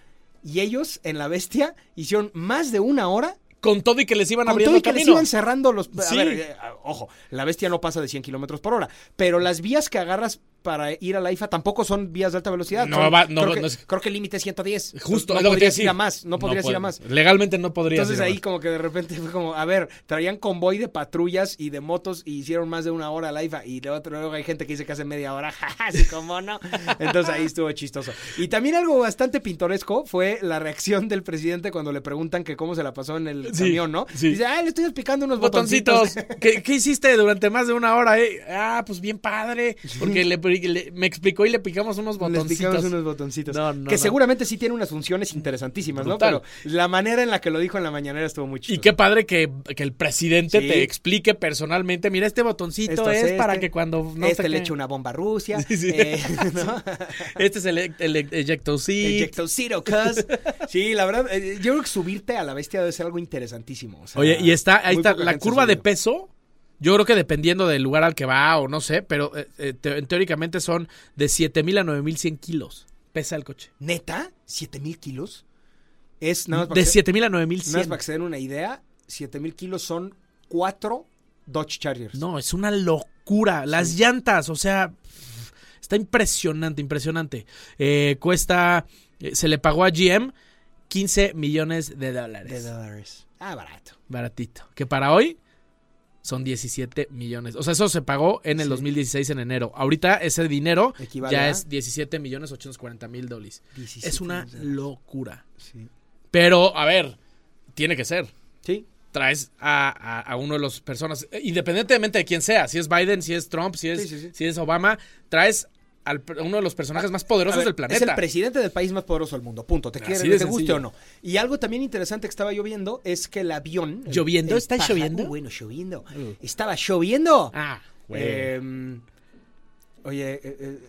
Y ellos en la bestia hicieron más de una hora Con todo y que les iban con abriendo todo y que les camino. iban cerrando los... A Sí. ver, eh, ojo, la bestia no pasa de 100 kilómetros por hora, pero las vías que agarras para ir a la IFA tampoco son vías de alta velocidad. No son- va- no creo, que, no es- creo que el límite es 110. Justo, no es lo que te podrías ir a más, no podrías ir a más. Legalmente no podrías Entonces ir a ahí más. como que de repente fue como, a ver, traían convoy de patrullas y de motos y hicieron más de una hora la IFA y luego, luego hay gente que dice que hace media hora, jaja, así como no. Entonces ahí estuvo chistoso. Y también algo bastante pintoresco fue la reacción del presidente cuando le preguntan que cómo se la pasó en el Sí, camión, ¿no? sí. Dice, ah, le estoy explicando unos botoncitos. botoncitos. ¿Qué, qué hiciste durante más de una hora? eh? Ah, pues bien padre. Porque le- le- me explicó y le picamos unos botoncitos. picamos unos botoncitos. No, no, que no. seguramente sí tiene unas funciones interesantísimas, Brutal. ¿no? Pero la manera en la que lo dijo en la mañanera estuvo muy chistoso. Y qué padre que, que el presidente Sí. te explique personalmente, mira, este botoncito Esto es, este, para que cuando no este le echa una bomba a Rusia. Sí, sí. eh. Este es el, el ejecto seat. Ejectocito, cuz. Sí, la verdad, eh, yo creo que subirte a la bestia debe ser algo interesantísimo. o sea, Oye, y está, ahí está, la curva de peso, yo creo que dependiendo del lugar al que va o no sé, pero eh, eh, te- teóricamente son de 7000 a 9100 kilos. Pesa el coche. ¿Neta? ¿7 mil kilos? Es nada más para De que se- 7000 a nada más 9100. para que se den una idea, 7 mil kilos son cuatro Dodge Chargers. No, es una locura. Las llantas, o sea, está impresionante, impresionante. Eh, cuesta, eh, se le pagó a GM 15 millones de dólares. De dólares. Ah, barato. Baratito. Que para hoy son 17 millones. O sea, eso se pagó en el Sí. 2016 en enero. Ahorita ese dinero Equivale ya a- es 17 millones 840 mil dólares. 17 Es una locura. Sí. Pero, a ver, tiene que ser. Sí. Traes a, a- a uno de los personas, independientemente de quién sea, si es Biden, si es Trump, si es, sí. Si es Obama, traes al uno de los personajes más A poderosos ver, del planeta. Es el presidente del país más poderoso del mundo. Punto. Te, quiere, te guste o no. Y algo también interesante que estaba lloviendo es que el avión. ¿Lloviendo? el ¿Está lloviendo? Uh, bueno, lloviendo. Uh. Estaba lloviendo. Ah, güey. Eh, oye, eh, eh,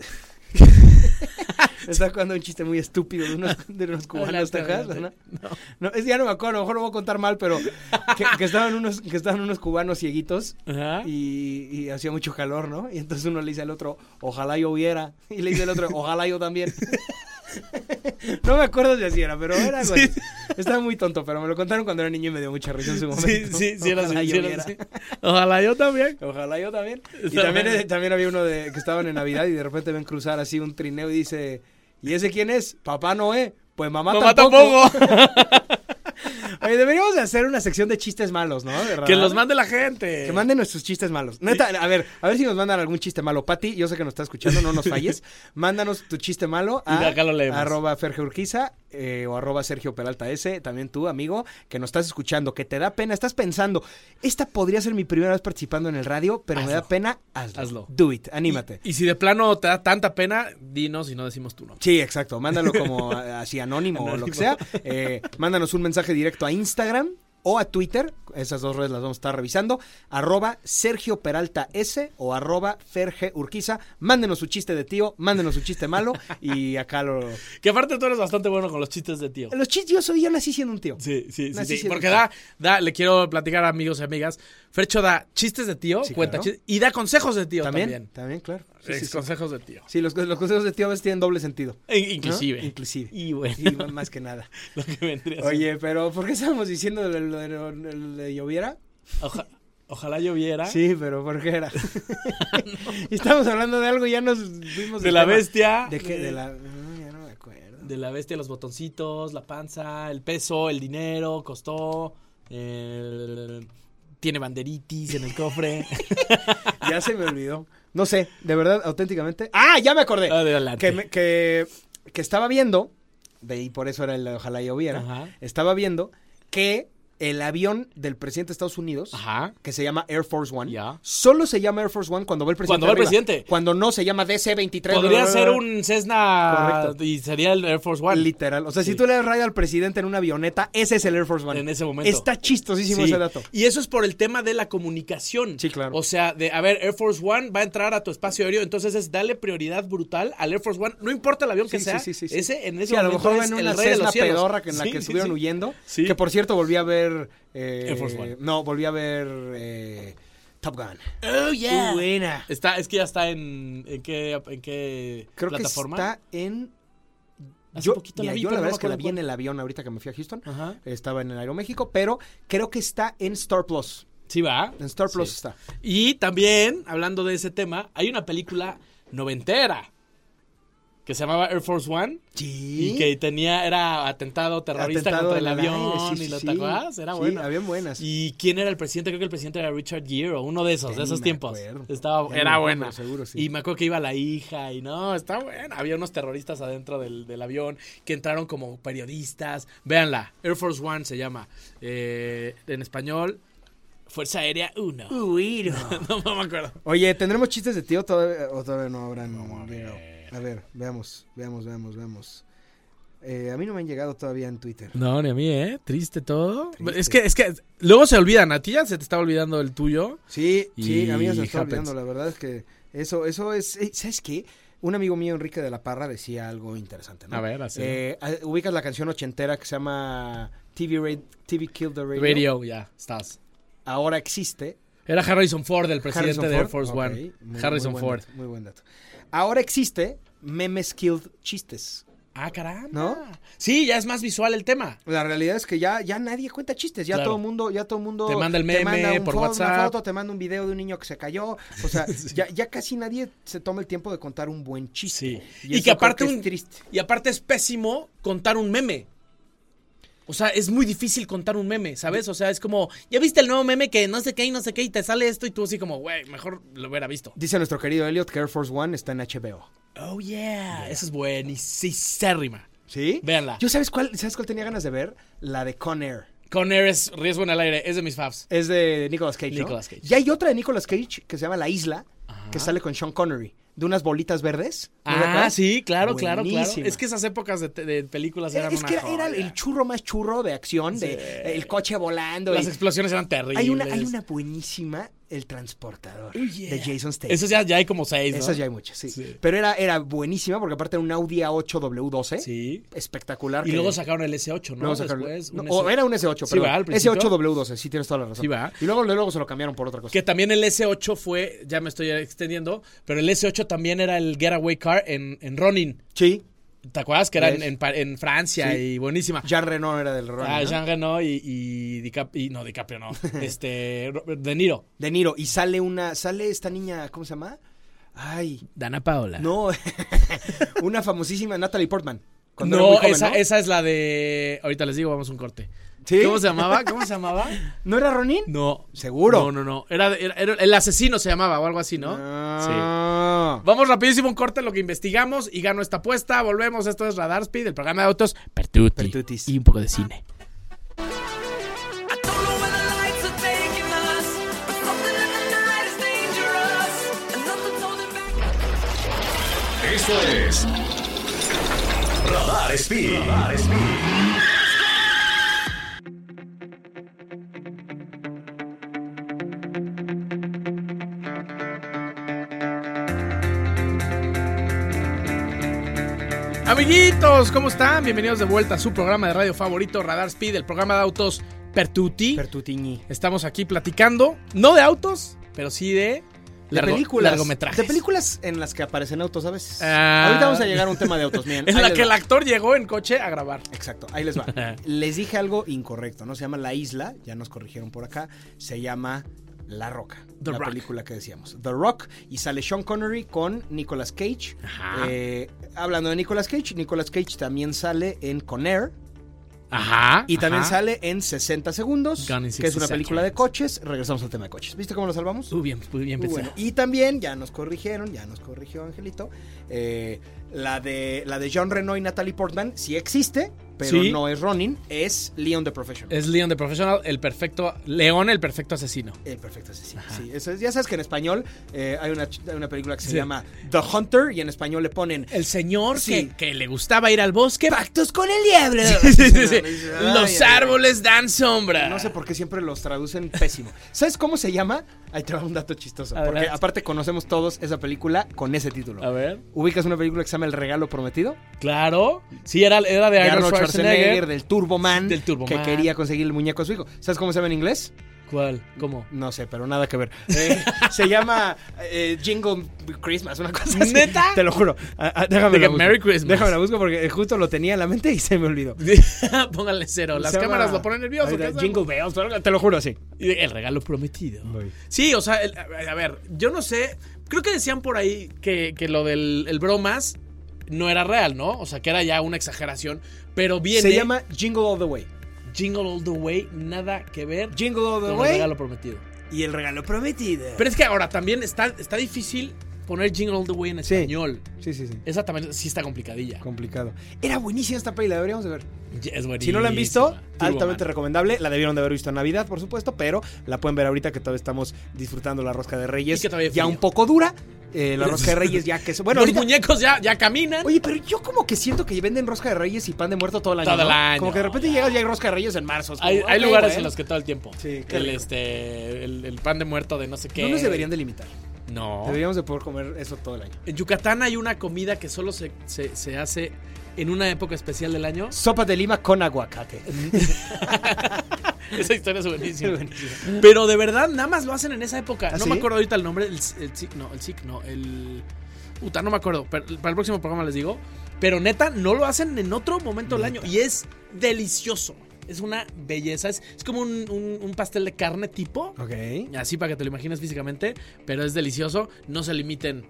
está jugando un chiste muy estúpido de unos, de unos cubanos tejas, adelante. ¿no? No, es, ya no me acuerdo, a lo mejor lo voy a contar mal, pero que, que estaban unos, que estaban unos cubanos cieguitos Ajá. y, y hacía mucho calor, ¿no? Y entonces uno le dice al otro, ojalá yo hubiera. Y le dice al otro, ojalá yo también. No me acuerdo si así era, pero era. Estaba muy tonto, pero me lo contaron cuando era niño y me dio mucha risa en su momento. Sí, sí, sí, Ojalá así, yo sí. Ojalá yo también. Ojalá yo también. Y también, eh, también había uno de que estaban en Navidad y de repente ven cruzar así un trineo y dice, ¿y ese quién es? Papá Noé. Pues mamá, Mamá tampoco. tampoco. Oye, deberíamos de hacer una sección de chistes malos, ¿no? Que los mande la gente. Que manden nuestros chistes malos. Neta, a ver, a ver si nos mandan algún chiste malo. Pati, yo sé que nos está escuchando, no nos falles. Mándanos tu chiste malo Y a de acá lo leemos. arroba Ferge Urquiza eh, o arroba Sergio Peralta S. También tú, amigo, que nos estás escuchando, que te da pena, estás pensando, esta podría ser mi primera vez participando en el radio, pero me da pena, hazlo. Hazlo. Do it, anímate. Y, y si de plano te da tanta pena, dinos y no decimos tu nombre. Sí, exacto. Mándalo como así anónimo, o lo que sea. Eh, mándanos un mensaje directo a Instagram o a Twitter. Esas dos redes las vamos a estar revisando. Arroba Sergio Peralta S o arroba Ferge Urquiza. Mándenos su chiste de tío, mándenos su chiste malo y acá lo... Que aparte tú eres bastante bueno con los chistes de tío. Los chistes, yo soy, yo nací siendo un tío. Sí, sí, sí, Nací sí. Porque da, da, le quiero platicar a amigos y amigas. Fercho da chistes de tío, Sí, cuenta claro. y da consejos de tío ¿También? también. También, claro. Sí. Consejos de tío. Sí, los, los consejos de tío a veces tienen doble sentido. Inclusive. ¿no? Inclusive. Y bueno, Sí, más que nada. lo que vendría. Oye, pero ¿por qué estábamos diciendo de, de lloviera? Oja- ojalá lloviera. Sí, pero ¿por qué era? Y Estamos hablando de algo y ya nos fuimos De la tema. bestia. ¿De qué? De la... No, ya no me acuerdo. De la bestia, los botoncitos, la panza, el peso, el dinero, costó. el- Tiene banderitis en el cofre. Ya se me olvidó. No sé, de verdad, auténticamente. ¡Ah, ya me acordé! Que, me- que, que estaba viendo, de y por eso era el de ojalá lloviera, Ajá. estaba viendo que el avión del presidente de Estados Unidos, Ajá. que se llama Air Force One, Ya. solo se llama Air Force One cuando va el presidente. Cuando va el presidente. Cuando no se llama DC-23. Podría ser un Cessna Correcto. y sería el Air Force One. Literal. O sea, Sí. si tú le das rayo al presidente en una avioneta, ese es el Air Force One. En ese momento. Está chistosísimo Sí. ese dato. Y eso es por el tema de la comunicación. Sí, claro. O sea, de, a ver, Air Force One va a entrar a tu espacio aéreo, entonces es darle prioridad brutal al Air Force One. No importa el avión que Sí, sea, sí, sí, sí, sí. ese en ese Sí, a lo momento mejor es ven el una de Cessna los pedorra que en la que estuvieron huyendo. Sí. Que por cierto volví a ver. Eh, Air Force One. No, volví a ver eh, Top Gun. Oh, yeah. Qué buena. Está, es que ya está en, en qué, en qué Creo plataforma. que está en. Hace Yo, poquito mira, la vi, yo la verdad es que la vi en el avión ahorita que me fui a Houston. Ajá. Estaba en el Aeroméxico, pero creo que está en Star Plus. Sí, va. En Star Plus Sí. está. Y también, hablando de ese tema, hay una película noventera que se llamaba Air Force One. Sí. Y que tenía, era atentado terrorista Atentado contra el avión aire, sí, y sí, lo sí. Era Sí, bueno. habían buenas. ¿Y quién era el presidente? Creo que el presidente era Richard Gere o uno de esos, de esos tiempos. acuerdo. Estaba, Ya era buena. seguro sí. Y me acuerdo que iba la hija y no, está buena. Había unos terroristas adentro del, del avión que entraron como periodistas. Véanla, Air Force One se llama. Eh, en español, Fuerza Aérea 1. Uy, no, no me acuerdo. Oye, ¿tendremos chistes de tío todavía, o todavía no habrán? A, ver. veamos, veamos, veamos, veamos. Eh, a mí no me han llegado todavía en Twitter. No, ni a mí, ¿eh? Triste todo. Triste. Es que, es que luego se olvidan. A ti ya se te está olvidando el tuyo. Sí, sí, a mí ya se me está happens. olvidando. La verdad es que eso, eso es. eh, ¿Sabes qué? Un amigo mío, Enrique de la Parra, decía algo interesante. ¿no? A ver, así. Eh, ah, ubicas la canción ochentera que se llama TV, Ra- TV Kill the Radio. Radio, ya, estás. Ahora existe. Era Harrison Ford, el presidente de Air. Force One. muy- Harrison muy Ford. dato, muy buen dato. Ahora existe Memes Killed Chistes. Ah, caramba. ¿No? Sí, ya es más visual el tema. La realidad es que ya, ya nadie cuenta chistes, ya Claro. todo el mundo, ya todo mundo Te manda el meme manda un por fo- WhatsApp. una foto, te manda un video de un niño que se cayó, o sea, ya, ya casi nadie se toma el tiempo de contar un buen chiste. Sí. Y, que aparte que un- es triste. Y aparte es pésimo contar un meme. O sea, es muy difícil contar un meme, ¿sabes? O sea, es como, ¿ya viste el nuevo meme que no sé qué y no sé qué y te sale esto y tú así como, güey, mejor lo hubiera visto. Dice nuestro querido Elliot que Air Force One está en HBO. Oh, yeah. Eso es buenísima. ¿Sí? Véanla. Yo sabes cuál, ¿sabes cuál tenía ganas de ver? La de Con Air. Con Air es riesgo en el aire, es de mis faves. Es de Nicolas Cage, ¿no? Nicolas Cage. Y hay otra de Nicolas Cage que se llama La Isla, que sale con Sean Connery, de unas bolitas verdes. ¿No te Ah, sí, claro, claro, claro. Es que esas épocas de, de películas Era- eran es que era, el churro más churro de acción, de el coche volando. Las y- explosiones eran terribles. hay, una, hay una buenísima, El Transportador, Oh, yeah. de Jason Statham. Esos ya, ya hay como seis, ¿no? Esas ya hay muchas, sí. Sí. Pero era, era buenísima porque aparte era un Audi A8W12. Sí. Espectacular. Y que- luego sacaron el S8, ¿no? luego sacaron- Después, no, un o era un S8, Sí, perdón. va, al principio. S8W12, sí tienes toda la razón. Sí, va. Y luego, luego se lo cambiaron por otra cosa. Que también el S8 fue, ya me estoy extendiendo, pero el S8 también era el getaway car en, en Ronin. Sí. ¿Te acuerdas que era en, en Francia Sí. y buenísima? Jean Reno era del Ronnie, Ah, ¿no? Jean Reno y, y, Dicap- y- no, DiCaprio no. este, De Niro. De Niro. Y sale una, sale esta niña, ¿cómo se llama? Ay, Dana Paola. no, una famosísima Natalie Portman. No, joven, esa, ¿no? esa es la de. Ahorita les digo, vamos a un corte. ¿Sí? ¿Cómo se llamaba? ¿Cómo se llamaba? ¿No era Ronin? No. ¿Seguro? No, no, no. Era, era- era- el asesino se llamaba o algo así, ¿no? Ah. Vamos rapidísimo un corte en lo que investigamos y gano esta apuesta. Volvemos. Esto es Radar Speed, el programa de autos Pertuti. Pertutis. Y un poco de cine. Esto es Radar Speed. Radar Speed. Amiguitos, ¿cómo están? Bienvenidos de vuelta a su programa de radio favorito, Radar Speed, el programa de autos Pertuti. Pertutiñi. Estamos aquí platicando, no de autos, pero sí de, De largo- películas. largometrajes. De películas en las que aparecen autos a veces. Ah. Ahorita vamos a llegar a un tema de autos. Miren, En la que el actor llegó en coche a grabar. Exacto, ahí les va. les dije algo incorrecto, ¿no? Se llama La Isla, ya nos corrigieron por acá. Se llama La Roca. The la Rock. película que decíamos. The Rock. Y sale Sean Connery con Nicolas Cage. Ajá. Eh, hablando de Nicolas Cage, Nicolas Cage también sale en Con Air. Ajá. Y también ajá. sale en 60 segundos, Gone in que es una 60 película de coches. Regresamos al tema de coches. ¿Viste cómo lo salvamos? Muy bien, muy bien bueno. Y también, ya nos corrigieron, ya nos corrigió Angelito, eh, la, de, la de John Reno y Natalie Portman sí existe, pero Sí. no es Ronin, es Leon the Professional. Es Leon the Professional, el perfecto. León, el perfecto asesino. El perfecto asesino. Sí, eso es- ya sabes que en español eh, hay, una, hay una película que se Sí. llama The Hunter y en español le ponen El señor Sí. que, que le gustaba ir al bosque. Pactos con el diablo. Sí, sí, sí, sí. Los árboles dan sombra. No sé por qué siempre los traducen pésimo. ¿Sabes cómo se llama? Ahí te va un dato chistoso. Porque aparte conocemos todos esa película con ese título. A ver. ¿Ubicas una película que se llama El Regalo Prometido? Claro. Sí, era, era de, de Arnold Arnold Schwarzenegger, Schwarzenegger. del Del Turboman. que quería conseguir el muñeco a su hijo. ¿Sabes cómo se llama en inglés? ¿Cuál? ¿Cómo? No sé, pero nada que ver. Eh, se llama eh, Jingle Christmas, una cosa así. ¿Neta? Te lo juro. Ah, ah, déjame la busco. Merry Christmas. Déjame la busco porque justo lo tenía en la mente y se me olvidó. Pónganle cero. Las Se llama- cámaras lo ponen nervioso. ¿qué? Jingle Bells, te lo juro, sí. El regalo prometido. Voy. Sí, o sea, el- a ver, yo no sé. Creo que decían por ahí que, que lo del el bromas no era real, ¿no? O sea, que era ya una exageración. Pero viene. Se llama Jingle All the Way. Jingle All the Way, nada que ver Jingle All the con el Way regalo prometido. y el regalo prometido. Pero es que ahora también está, está difícil poner Jingle All the Way en Sí. español. Sí, sí, sí. Esa también sí está complicadilla. Complicado. Era buenísima esta peli, la deberíamos de ver. Es buenísima. Si no la han visto, altamente recomendable. La debieron de haber visto en Navidad, por supuesto, pero la pueden ver ahorita que todavía estamos disfrutando la rosca de Reyes. Y que todavía ya un poco dura. Eh, la rosca de Reyes ya que... Bueno, Los ahorita- muñecos ya, ya caminan. Oye, pero yo como que siento que venden rosca de Reyes y pan de muerto todo el año. Todo el ¿no? año, Como que de repente llegas y hay rosca de Reyes en marzo. como, hay, hay ok, lugares bueno. en los que todo el tiempo. Sí, qué el, rico. este, el, el pan de muerto de no sé qué. No nos deberían de limitar. No. Deberíamos de poder comer eso todo el año. En Yucatán hay una comida que solo se, se, se hace en una época especial del año. Sopa de lima con aguacate. Esa historia es buenísima. Pero de verdad, nada más lo hacen en esa época. ¿Ah, no sí? me acuerdo ahorita el nombre. El, el no, el SIC, no. El. Puta, no me acuerdo. pero para el próximo programa les digo. Pero neta, no lo hacen en otro momento del año. Y es delicioso. Es una belleza. Es, es como un, un- un pastel de carne tipo. Ok. Así para que te lo imagines físicamente. Pero es delicioso. No se limiten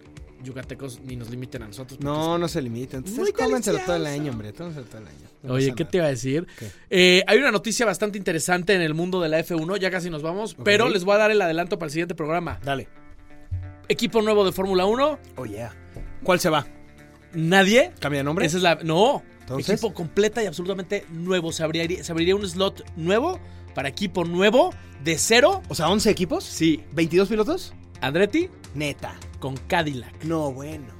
yucatecos ni nos limiten a nosotros. No, no se limiten. Ustedes cómenselo todo el año, hombre. Tómenselo todo el año. No Oye, ¿qué nada. te iba a decir? Eh, hay una noticia bastante interesante en el mundo de la F1, ya casi nos vamos, pero les voy a dar el adelanto para el siguiente programa. Dale. Equipo nuevo de Fórmula 1, Oh, yeah. ¿Cuál se va? nadie. ¿Cambia de nombre? Esa es la. No. Entonces. Equipo completa y absolutamente nuevo. Se abriría, se abriría un slot nuevo para equipo nuevo de cero. O sea, 11 equipos. Sí. ¿22 pilotos? Andretti Neta. Con Cadillac. No, bueno.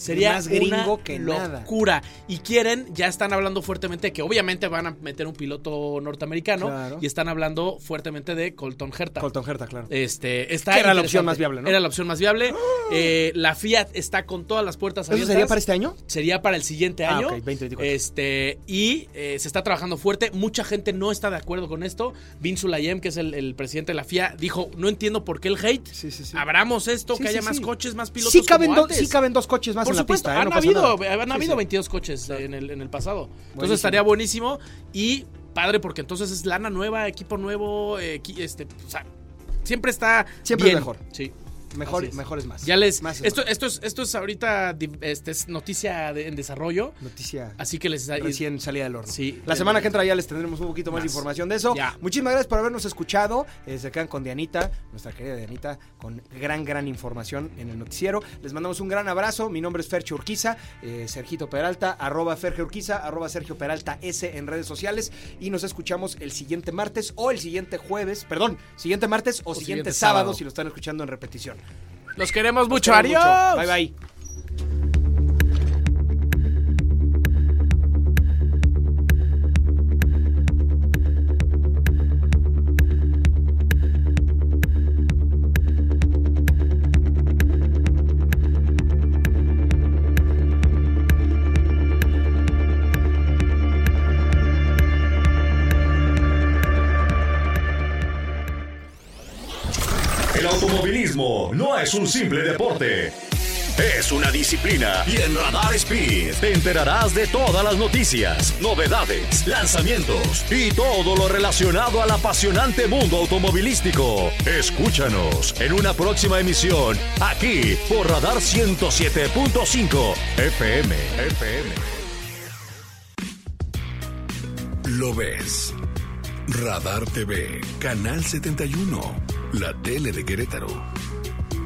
Sería más gringo una que nada. locura. Y quieren, ya están hablando fuertemente de que obviamente van a meter un piloto norteamericano Claro. y están hablando fuertemente de Colton Herta. Colton Herta, claro. Este, está Que era la opción más viable, ¿no? Era la opción más viable. Eh, la Fiat está con todas las puertas ¿Eso abiertas. sería para este año? Sería para el siguiente Ah, año. ok, 2024. Este, y eh, se está trabajando fuerte. Mucha gente no está de acuerdo con esto. Vince Sulayem, que es el, el presidente de la FIA, dijo: No entiendo por qué el hate. Sí, sí, sí. Abramos esto, que haya más coches, más pilotos. Sí caben, como do- antes". sí caben dos coches más en la supuesto, pista, ¿eh? han, No habido, han Sí, habido sí. 22 coches en, el, en el pasado. Entonces estaría buenísimo y padre porque entonces es lana nueva, equipo nuevo, eh, este, o sea, siempre está Siempre es bien. mejor. Sí. Mejor, es. mejor es más. Ya les Más es esto, más. esto es esto es ahorita este es noticia de- en desarrollo, Noticia así que les recién salida del horno. Sí. La semana que entra ya les tendremos un poquito más, de información de eso. Ya. Muchísimas gracias por habernos escuchado. Eh, se quedan con Dianita, nuestra querida Dianita, con gran, gran información en el noticiero. Les mandamos un gran abrazo. Mi nombre es Fercho Urquiza, eh, Sergito Peralta, arroba Fergio Urquiza, arroba Sergio Peralta S en redes sociales. Y nos escuchamos el siguiente martes o el siguiente jueves, perdón, siguiente martes o, siguiente, siguiente sábado, sábado. si lo están escuchando en repetición. Los queremos mucho. Los Adiós. mucho. Bye bye. Es un simple deporte. Es una disciplina y en Radar Speed te enterarás de todas las noticias, novedades, lanzamientos y todo lo relacionado al apasionante mundo automovilístico. Escúchanos en una próxima emisión aquí por Radar 107.5 FM. FM. Lo ves. Radar TV, Canal 71, la tele de Querétaro.